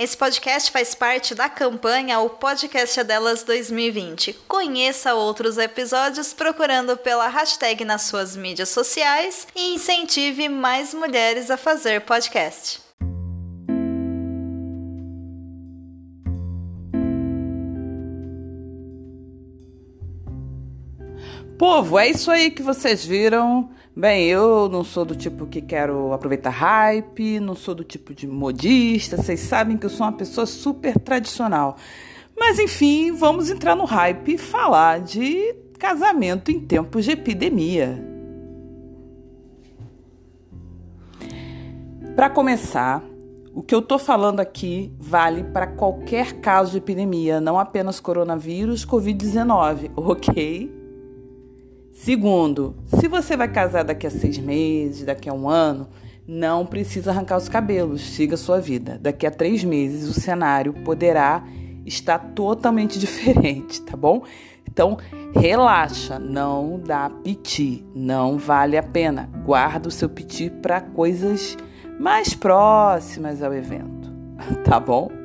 Esse podcast faz parte da campanha O Podcast é Delas 2020. Conheça outros episódios procurando pela hashtag nas suas mídias sociais e incentive mais mulheres a fazer podcast. Povo, é isso aí que vocês viram. Bem, eu não sou do tipo que quero aproveitar hype, não sou do tipo de modista, vocês sabem que eu sou uma pessoa super tradicional. Mas enfim, vamos entrar no hype e falar de casamento em tempos de epidemia. Para começar, o que eu tô falando aqui vale para qualquer caso de epidemia, não apenas coronavírus, Covid-19, ok? Segundo, se você vai casar daqui a seis meses, daqui a um ano, não precisa arrancar os cabelos, siga sua vida. Daqui a três meses o cenário poderá estar totalmente diferente, tá bom? Então relaxa, não dá piti, não vale a pena. Guarda o seu piti para coisas mais próximas ao evento, tá bom?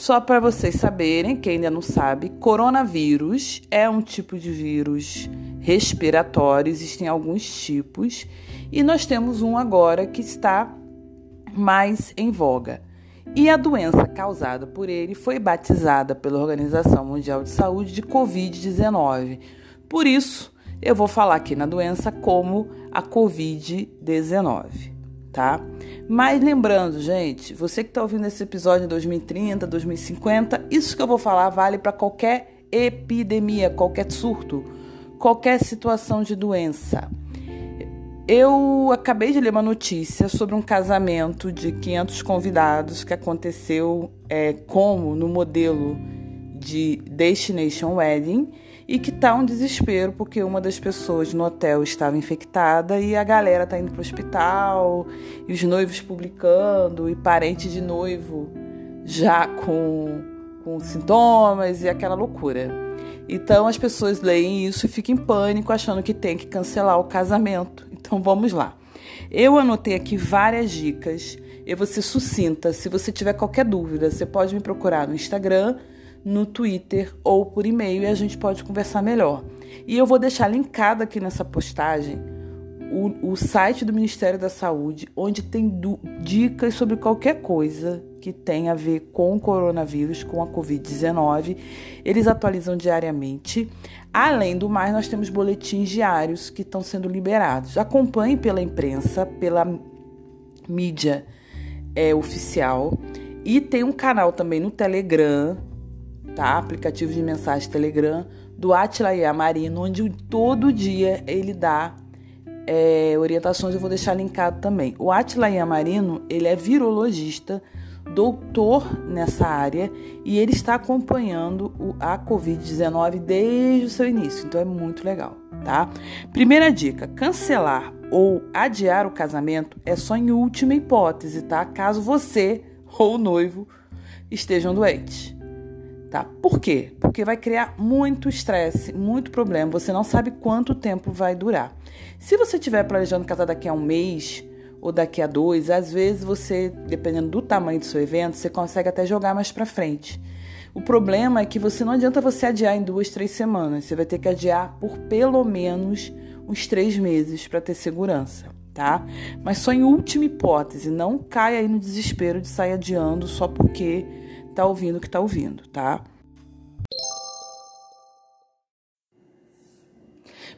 Só para vocês saberem, quem ainda não sabe, coronavírus é um tipo de vírus respiratório, existem alguns tipos, e nós temos um agora que está mais em voga. E a doença causada por ele foi batizada pela Organização Mundial de Saúde de Covid-19. Por isso, eu vou falar aqui na doença como a Covid-19 tá? Mas lembrando, gente, você que está ouvindo esse episódio em 2030, 2050, isso que eu vou falar vale para qualquer epidemia, qualquer surto, qualquer situação de doença. Eu acabei de ler uma notícia sobre um casamento de 500 convidados que aconteceu é, como no modelo de Destination Wedding e que tá um desespero porque uma das pessoas no hotel estava infectada e a galera tá indo pro hospital e os noivos publicando e parente de noivo já com, com sintomas e aquela loucura. Então as pessoas leem isso e ficam em pânico achando que tem que cancelar o casamento. Então vamos lá. Eu anotei aqui várias dicas. Eu vou ser sucinta. Se você tiver qualquer dúvida, você pode me procurar no Instagram no Twitter ou por e-mail e a gente pode conversar melhor. E eu vou deixar linkado aqui nessa postagem o, o site do Ministério da Saúde, onde tem dicas sobre qualquer coisa que tenha a ver com o coronavírus, com a Covid-19. Eles atualizam diariamente. Além do mais, nós temos boletins diários que estão sendo liberados. Acompanhe pela imprensa, pela mídia é, oficial. E tem um canal também no Telegram tá? Aplicativo de mensagem Telegram do Atila Marino, onde todo dia ele dá é, orientações, eu vou deixar linkado também. O Atila Marino, ele é virologista, doutor nessa área e ele está acompanhando a Covid-19 desde o seu início, então é muito legal, tá? Primeira dica: cancelar ou adiar o casamento é só em última hipótese, tá? Caso você ou o noivo estejam doentes. Tá? Por quê? Porque vai criar muito estresse, muito problema. Você não sabe quanto tempo vai durar. Se você estiver planejando casar daqui a um mês ou daqui a dois, às vezes você, dependendo do tamanho do seu evento, você consegue até jogar mais para frente. O problema é que você não adianta você adiar em duas, três semanas. Você vai ter que adiar por pelo menos uns três meses para ter segurança, tá? Mas só em última hipótese, não caia aí no desespero de sair adiando só porque tá ouvindo o que tá ouvindo, tá?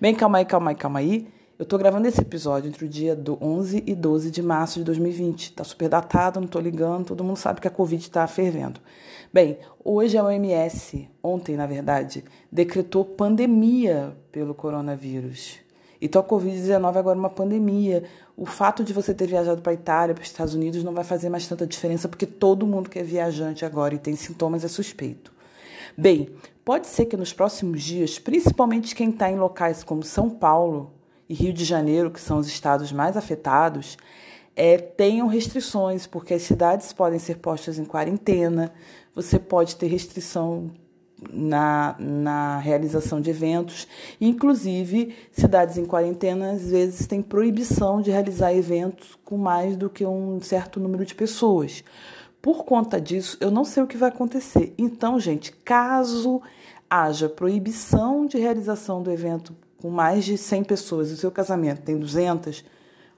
Bem, calma aí, calma aí, calma aí. Eu tô gravando esse episódio entre o dia do 11 e 12 de março de 2020. Tá super datado, não tô ligando, todo mundo sabe que a Covid tá fervendo. Bem, hoje a OMS, ontem na verdade, decretou pandemia pelo coronavírus. Então a Covid-19 agora uma pandemia. O fato de você ter viajado para a Itália, para os Estados Unidos, não vai fazer mais tanta diferença, porque todo mundo que é viajante agora e tem sintomas é suspeito. Bem, pode ser que nos próximos dias, principalmente quem está em locais como São Paulo e Rio de Janeiro, que são os estados mais afetados, é, tenham restrições, porque as cidades podem ser postas em quarentena, você pode ter restrição na, na realização de eventos. Inclusive, cidades em quarentena às vezes têm proibição de realizar eventos com mais do que um certo número de pessoas. Por conta disso, eu não sei o que vai acontecer. Então, gente, caso haja proibição de realização do evento com mais de 100 pessoas e o seu casamento tem 200,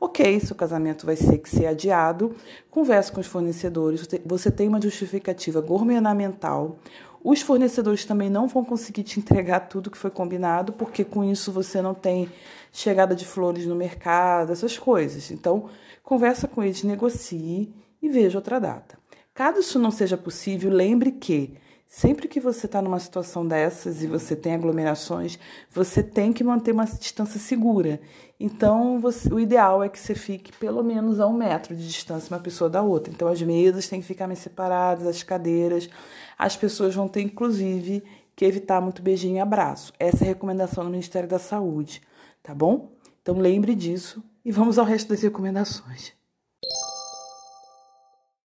ok, seu casamento vai ter que ser adiado. Converse com os fornecedores, você tem uma justificativa governamental os fornecedores também não vão conseguir te entregar tudo que foi combinado, porque com isso você não tem chegada de flores no mercado, essas coisas. Então, conversa com eles, negocie e veja outra data. Caso isso não seja possível, lembre que Sempre que você está numa situação dessas e você tem aglomerações, você tem que manter uma distância segura. Então, você, o ideal é que você fique pelo menos a um metro de distância uma pessoa da outra. Então, as mesas têm que ficar mais separadas, as cadeiras. As pessoas vão ter, inclusive, que evitar muito beijinho e abraço. Essa é a recomendação do Ministério da Saúde, tá bom? Então, lembre disso e vamos ao resto das recomendações.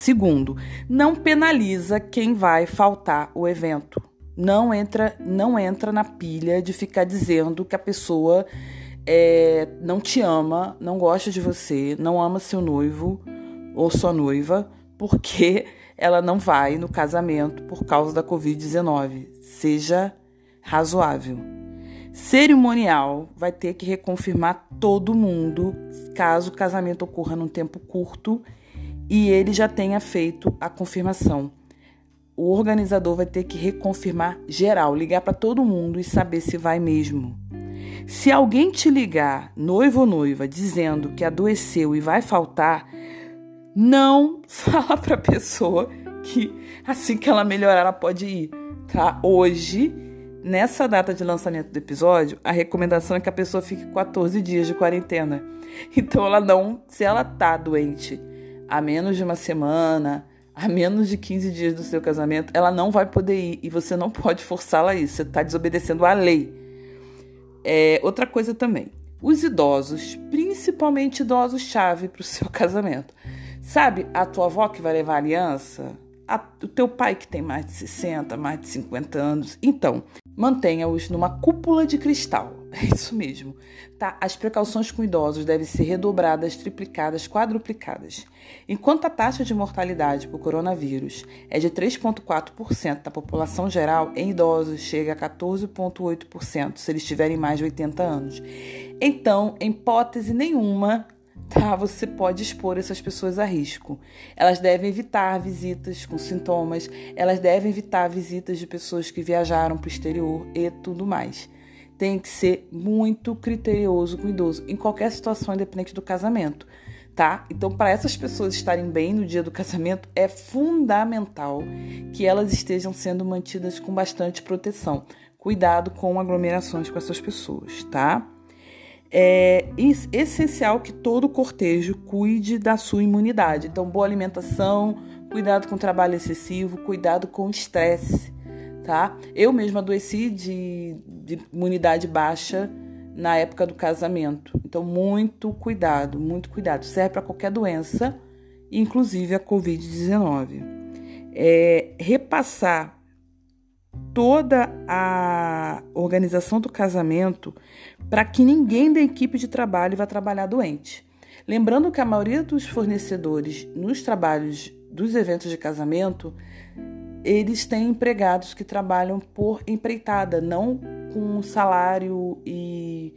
Segundo, não penaliza quem vai faltar o evento. Não entra, não entra na pilha de ficar dizendo que a pessoa é, não te ama, não gosta de você, não ama seu noivo ou sua noiva, porque ela não vai no casamento por causa da Covid-19. Seja razoável. Cerimonial vai ter que reconfirmar todo mundo caso o casamento ocorra num tempo curto e ele já tenha feito a confirmação. O organizador vai ter que reconfirmar geral, ligar para todo mundo e saber se vai mesmo. Se alguém te ligar, noivo ou noiva, dizendo que adoeceu e vai faltar, não fala para a pessoa que assim que ela melhorar ela pode ir, tá? Hoje, nessa data de lançamento do episódio, a recomendação é que a pessoa fique 14 dias de quarentena. Então ela não, se ela tá doente a menos de uma semana, a menos de 15 dias do seu casamento, ela não vai poder ir e você não pode forçá-la a isso. Você está desobedecendo à lei. É, outra coisa também, os idosos, principalmente idosos-chave para o seu casamento. Sabe a tua avó que vai levar aliança? A, o teu pai que tem mais de 60, mais de 50 anos. Então, mantenha-os numa cúpula de cristal. É isso mesmo. Tá? As precauções com idosos devem ser redobradas, triplicadas, quadruplicadas. Enquanto a taxa de mortalidade por coronavírus é de 3,4% da população geral, em idosos chega a 14,8% se eles tiverem mais de 80 anos. Então, em hipótese nenhuma, tá? Você pode expor essas pessoas a risco. Elas devem evitar visitas com sintomas, elas devem evitar visitas de pessoas que viajaram para o exterior e tudo mais tem que ser muito criterioso com o idoso, em qualquer situação, independente do casamento, tá? Então, para essas pessoas estarem bem no dia do casamento, é fundamental que elas estejam sendo mantidas com bastante proteção. Cuidado com aglomerações com essas pessoas, tá? É essencial que todo cortejo cuide da sua imunidade. Então, boa alimentação, cuidado com trabalho excessivo, cuidado com estresse tá? Eu mesma adoeci de, de imunidade baixa na época do casamento. Então, muito cuidado, muito cuidado. Serve para qualquer doença, inclusive a Covid-19. É, repassar toda a organização do casamento para que ninguém da equipe de trabalho vá trabalhar doente. Lembrando que a maioria dos fornecedores nos trabalhos dos eventos de casamento eles têm empregados que trabalham por empreitada, não com salário e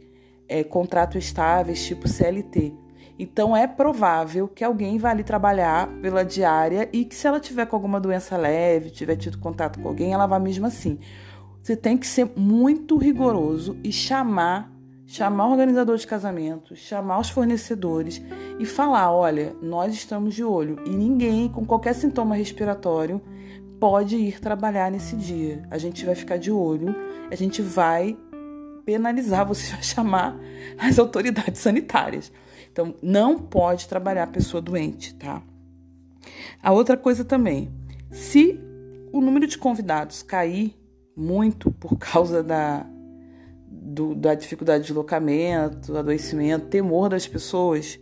é, contrato estáveis, tipo CLT. Então é provável que alguém vá ali trabalhar pela diária e que se ela tiver com alguma doença leve, tiver tido contato com alguém, ela vá mesmo assim. Você tem que ser muito rigoroso e chamar, chamar o organizador de casamento, chamar os fornecedores e falar, olha, nós estamos de olho e ninguém com qualquer sintoma respiratório pode ir trabalhar nesse dia. A gente vai ficar de olho, a gente vai penalizar, você vai chamar as autoridades sanitárias. Então, não pode trabalhar pessoa doente, tá? A outra coisa também, se o número de convidados cair muito por causa da, do, da dificuldade de deslocamento, adoecimento, temor das pessoas,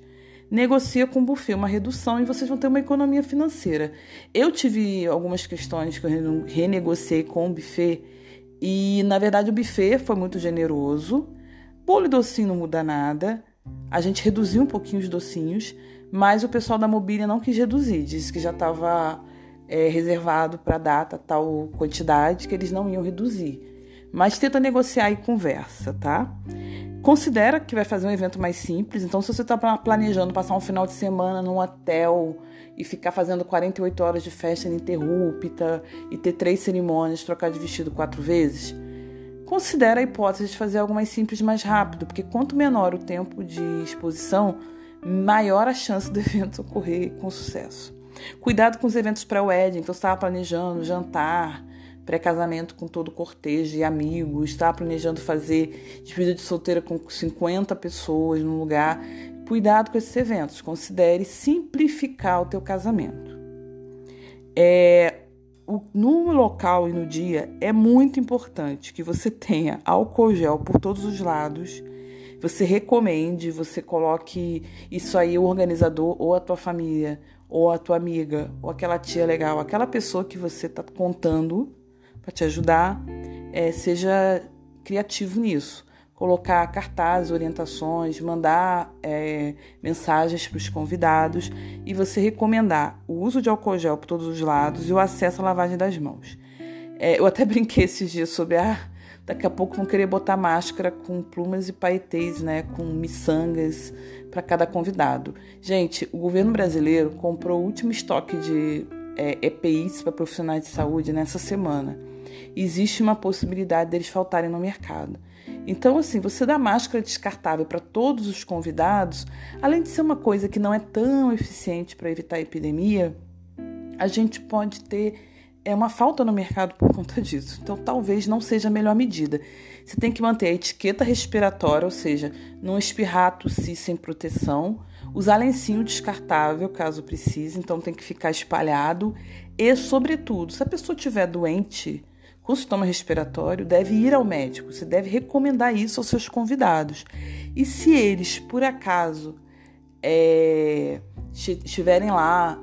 negocia com o buffet uma redução e vocês vão ter uma economia financeira. Eu tive algumas questões que eu renegociei com o buffet e, na verdade, o buffet foi muito generoso. Bolo e docinho não muda nada. A gente reduziu um pouquinho os docinhos, mas o pessoal da mobília não quis reduzir, disse que já estava é, reservado para data tal quantidade que eles não iam reduzir. Mas tenta negociar e conversa, tá? Considera que vai fazer um evento mais simples, então se você está planejando passar um final de semana num hotel e ficar fazendo 48 horas de festa ininterrupta e ter três cerimônias, trocar de vestido quatro vezes, considera a hipótese de fazer algo mais simples mais rápido, porque quanto menor o tempo de exposição, maior a chance do evento ocorrer com sucesso. Cuidado com os eventos pré-wedding, então você estava planejando jantar, pré-casamento com todo o cortejo e amigos, está planejando fazer despedida de solteira com 50 pessoas num lugar. Cuidado com esses eventos, considere simplificar o teu casamento. É, o, no local e no dia é muito importante que você tenha álcool gel por todos os lados. Você recomende, você coloque isso aí, o organizador ou a tua família, ou a tua amiga, ou aquela tia legal, aquela pessoa que você está contando para te ajudar, é, seja criativo nisso. Colocar cartazes, orientações, mandar é, mensagens para os convidados e você recomendar o uso de álcool gel por todos os lados e o acesso à lavagem das mãos. É, eu até brinquei esses dias sobre a. Daqui a pouco vão querer botar máscara com plumas e paetês, né, com miçangas para cada convidado. Gente, o governo brasileiro comprou o último estoque de é, EPIs para profissionais de saúde nessa semana existe uma possibilidade deles faltarem no mercado. Então, assim, você dá máscara descartável para todos os convidados, além de ser uma coisa que não é tão eficiente para evitar a epidemia, a gente pode ter é uma falta no mercado por conta disso. Então, talvez não seja a melhor medida. Você tem que manter a etiqueta respiratória, ou seja, não espirrar, tossir sem proteção, usar lencinho descartável caso precise, então tem que ficar espalhado. E, sobretudo, se a pessoa estiver doente, com sintoma respiratório deve ir ao médico. Você deve recomendar isso aos seus convidados. E se eles, por acaso, é, estiverem lá,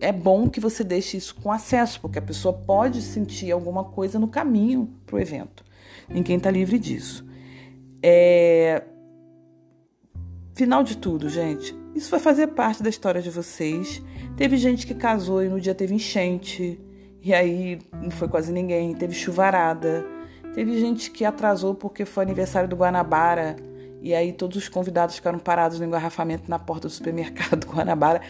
é bom que você deixe isso com acesso, porque a pessoa pode sentir alguma coisa no caminho para o evento. Ninguém está livre disso. É... Final de tudo, gente. Isso vai fazer parte da história de vocês. Teve gente que casou e no dia teve enchente e aí não foi quase ninguém. Teve chuvarada. Teve gente que atrasou porque foi aniversário do Guanabara. E aí todos os convidados ficaram parados no engarrafamento na porta do supermercado Guanabara.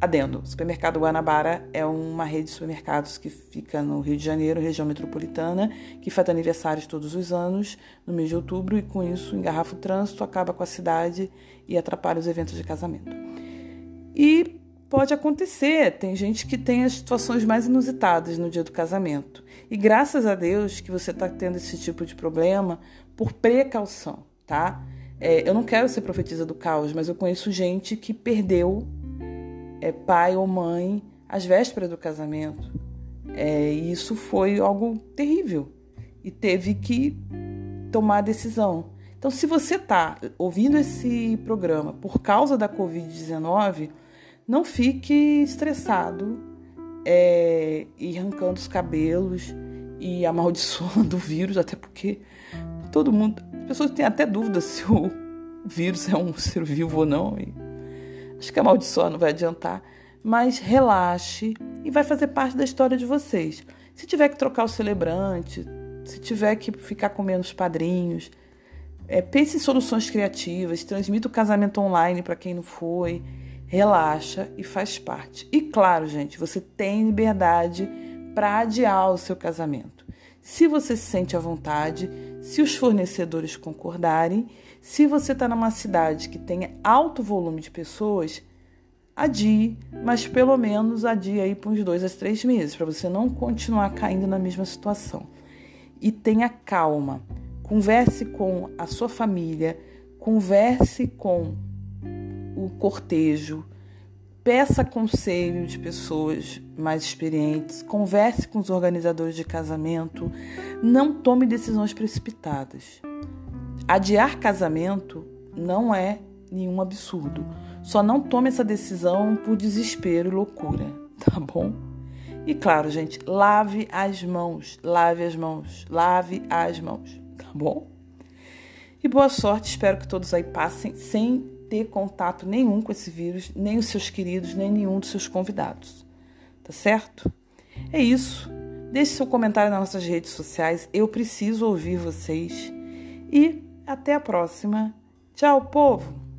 Adendo, o supermercado Guanabara é uma rede de supermercados que fica no Rio de Janeiro, região metropolitana, que faz aniversários todos os anos, no mês de outubro, e com isso engarrafa o trânsito, acaba com a cidade e atrapalha os eventos de casamento. E Pode acontecer, tem gente que tem as situações mais inusitadas no dia do casamento. E graças a Deus que você está tendo esse tipo de problema por precaução, tá? É, eu não quero ser profetisa do caos, mas eu conheço gente que perdeu é, pai ou mãe às vésperas do casamento. É, e isso foi algo terrível e teve que tomar a decisão. Então, se você está ouvindo esse programa por causa da Covid-19, não fique estressado é, e arrancando os cabelos e amaldiçoando o vírus, até porque todo mundo. As pessoas têm até dúvida se o vírus é um ser vivo ou não. E acho que amaldiçoar não vai adiantar. Mas relaxe e vai fazer parte da história de vocês. Se tiver que trocar o celebrante, se tiver que ficar com menos padrinhos, é, pense em soluções criativas, transmita o casamento online para quem não foi relaxa e faz parte. E claro, gente, você tem liberdade para adiar o seu casamento. Se você se sente à vontade, se os fornecedores concordarem, se você está numa cidade que tenha alto volume de pessoas, adie, mas pelo menos adie aí por uns dois a três meses, para você não continuar caindo na mesma situação. E tenha calma. converse com a sua família, converse com o cortejo, peça conselho de pessoas mais experientes, converse com os organizadores de casamento, não tome decisões precipitadas. Adiar casamento não é nenhum absurdo. Só não tome essa decisão por desespero e loucura, tá bom? E claro, gente, lave as mãos, lave as mãos, lave as mãos, tá bom? E boa sorte, espero que todos aí passem sem ter contato nenhum com esse vírus, nem os seus queridos, nem nenhum dos seus convidados, tá certo? É isso. Deixe seu comentário nas nossas redes sociais, eu preciso ouvir vocês. E até a próxima. Tchau, povo!